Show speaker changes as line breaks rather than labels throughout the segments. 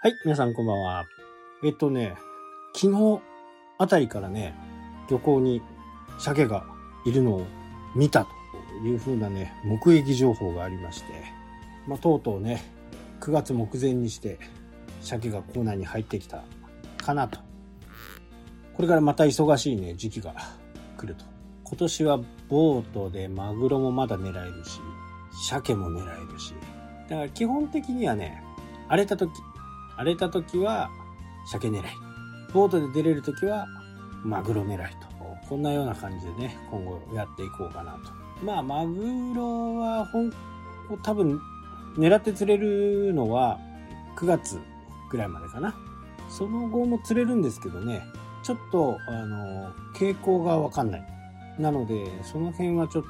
はい、皆さんこんばんは。えっとね、昨日あたりからね、漁港に鮭がいるのを見たというふうなね、目撃情報がありまして、まあ、とうとうね、9月目前にして鮭がコーナーに入ってきたかなと。これからまた忙しいね、時期が来ると。今年はボートでマグロもまだ狙えるし、鮭も狙えるし。だから基本的にはね、荒れた時、荒れた時は鮭狙い。ボートで出れる時はマグロ狙いと。こんなような感じでね、今後やっていこうかなと。まあ、マグロはほん、多分、狙って釣れるのは9月ぐらいまでかな。その後も釣れるんですけどね、ちょっと、あの、傾向がわかんない。なので、その辺はちょっ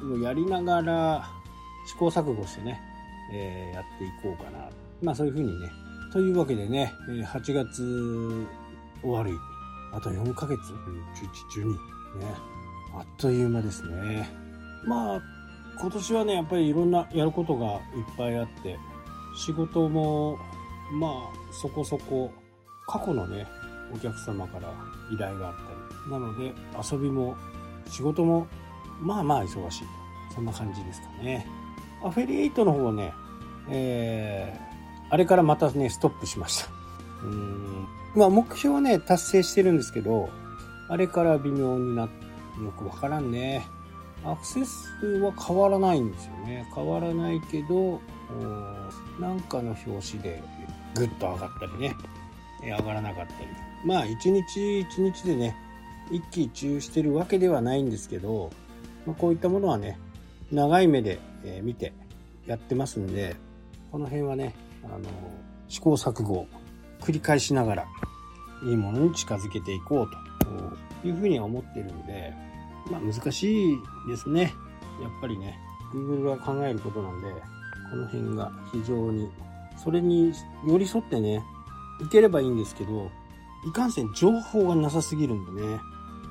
とやりながら試行錯誤してね、えー、やっていこうかな。まあそういうふうにね、というわけでね、8月終わり、あと4ヶ月 ?11、12。ね。あっという間ですね。まあ、今年はね、やっぱりいろんなやることがいっぱいあって、仕事も、まあ、そこそこ、過去のね、お客様から依頼があったり。なので、遊びも、仕事も、まあまあ忙しい。そんな感じですかね。アフェリエイトの方はね、えー、あれからまたね、ストップしました。うん。まあ、目標はね、達成してるんですけど、あれから微妙になって、よくわからんね。アクセス数は変わらないんですよね。変わらないけど、なんかの表紙でぐっと上がったりね、上がらなかったり。まあ、一日一日でね、一喜一憂してるわけではないんですけど、まあ、こういったものはね、長い目で、見てやってますんで、この辺はね、あの試行錯誤を繰り返しながらいいものに近づけていこうというふうには思ってるんで、まあ難しいですね。やっぱりね、Google が考えることなんで、この辺が非常に、それに寄り添ってね、いければいいんですけど、いかんせん情報がなさすぎるんでね、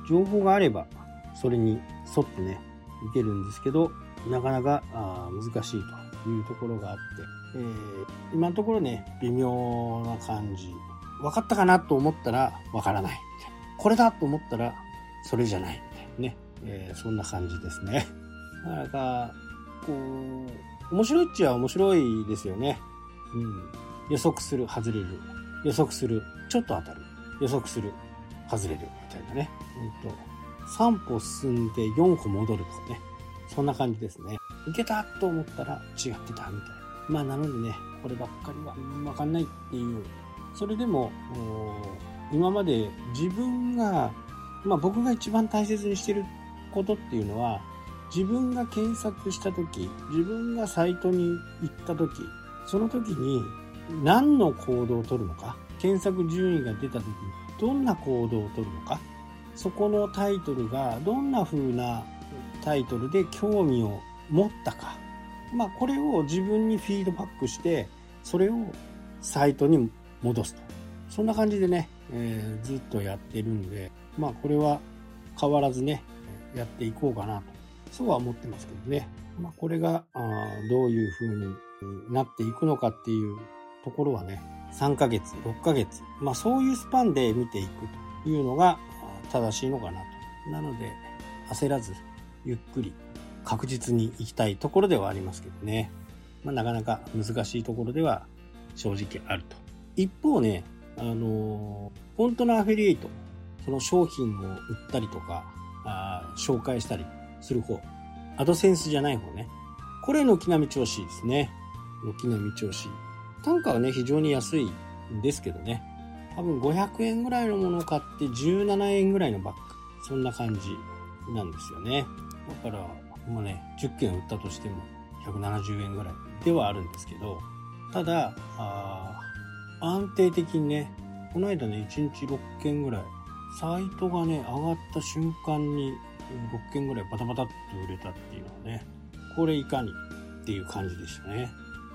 情報があれば、それに沿ってね、いけるんですけど、なかなか難しいというところがあって、えー、今のところね、微妙な感じ。分かったかなと思ったら分からない。これだと思ったらそれじゃない。みたいなね。えー、そんな感じですね。なかなか、こう、面白いっちゃ面白いですよね。うん。予測する、外れる。予測する、ちょっと当たる。予測する、外れる。みたいなね。うんと、3歩進んで4歩戻るとかね。そんな感じですね。いけたと思ったら違ってたみたいな。まあなのでね、こればっかりはわかんないっていう。それでも、今まで自分が、まあ僕が一番大切にしてることっていうのは、自分が検索した時、自分がサイトに行った時、その時に何の行動をとるのか、検索順位が出た時にどんな行動をとるのか、そこのタイトルがどんな風なタイトルで興味を持ったか、まあ、これを自分にフィードバックして、それをサイトに戻すと。そんな感じでね、えー、ずっとやってるんで、まあ、これは変わらずね、やっていこうかなと。そうは思ってますけどね。まあ、これが、あどういう風になっていくのかっていうところはね、3ヶ月、6ヶ月、まあ、そういうスパンで見ていくというのが正しいのかなと。なので、焦らず、ゆっくり確実に行きたいところではありますけどね。まあ、なかなか難しいところでは正直あると。一方ね、あのー、本当のアフィリエイト、その商品を売ったりとか、あ紹介したりする方、アドセンスじゃない方ね。これ軒並み調子ですね。軒並み調子。単価はね、非常に安いんですけどね。多分500円ぐらいのものを買って17円ぐらいのバッグ。そんな感じなんですよね。だから、もうね、10件売ったとしても170円ぐらいではあるんですけど、ただ、あ安定的にね、この間ね、1日6件ぐらい、サイトがね、上がった瞬間に6件ぐらいバタバタっと売れたっていうのはね、これいかにっていう感じでしたね。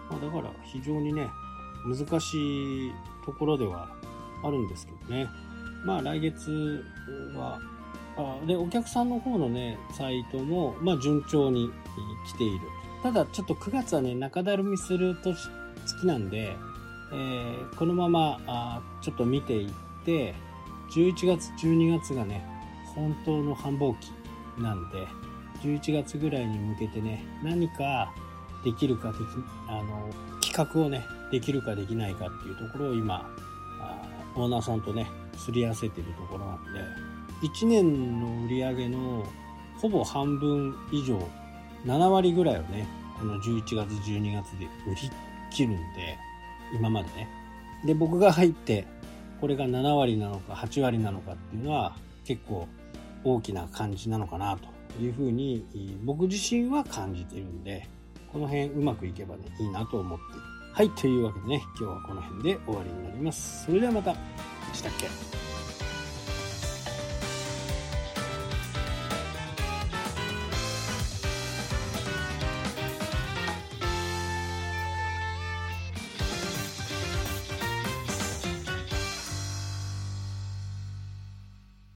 まあ、だから非常にね、難しいところではあるんですけどね。まあ来月はあで、お客さんの方のね、サイトも、まあ順調に来ている。ただちょっと9月はね、中だるみする年月なんで、えー、このままあちょっと見ていって11月12月がね本当の繁忙期なんで11月ぐらいに向けてね何かできるかできあの企画をねできるかできないかっていうところを今オーナーさんとねすり合わせてるところなんで1年の売り上げのほぼ半分以上7割ぐらいをねこの11月12月で売り切るんで今までね。で僕が入ってこれが7割なのか8割なのかっていうのは結構大きな感じなのかなというふうに僕自身は感じてるんでこの辺うまくいけばねいいなと思ってはいというわけでね今日はこの辺で終わりになります。それではまたしたっけ？